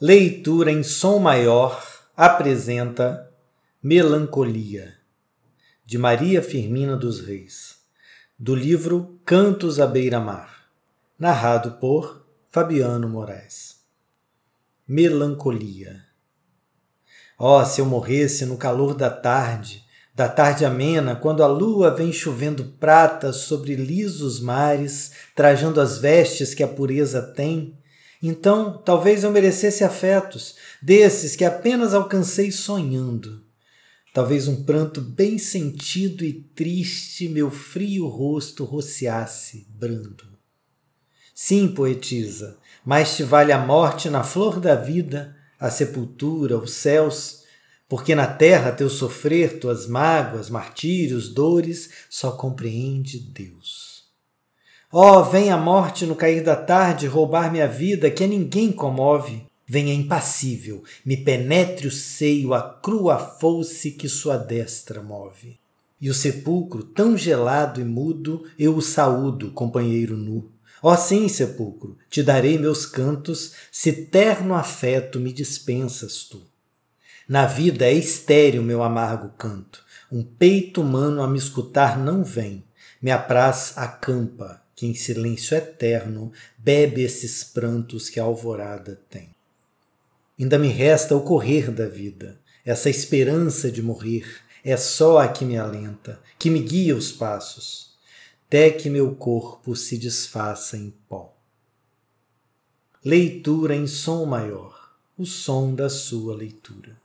Leitura em som maior apresenta Melancolia, de Maria Firmina dos Reis, do livro Cantos à Beira-Mar, narrado por Fabiano Moraes. Melancolia. Oh, se eu morresse no calor da tarde, da tarde amena, quando a lua vem chovendo prata sobre lisos mares, trajando as vestes que a pureza tem, então, talvez eu merecesse afetos, desses que apenas alcancei sonhando. Talvez um pranto bem sentido e triste meu frio rosto rociasse brando. Sim, poetisa, mais te vale a morte na flor da vida, a sepultura, os céus, porque na terra teu sofrer, tuas mágoas, martírios, dores, só compreende Deus. Ó, oh, vem a morte no cair da tarde roubar minha vida, que a ninguém comove. Venha impassível, me penetre o seio a crua foice que sua destra move. E o sepulcro, tão gelado e mudo, eu o saúdo, companheiro nu. Ó oh, sim, sepulcro, te darei meus cantos, se terno afeto me dispensas tu. Na vida é estéril meu amargo canto, um peito humano a me escutar não vem, me apraz acampa, que em silêncio eterno bebe esses prantos que a alvorada tem. Ainda me resta o correr da vida, essa esperança de morrer é só a que me alenta, que me guia os passos, até que meu corpo se desfaça em pó. Leitura em som maior, o som da sua leitura.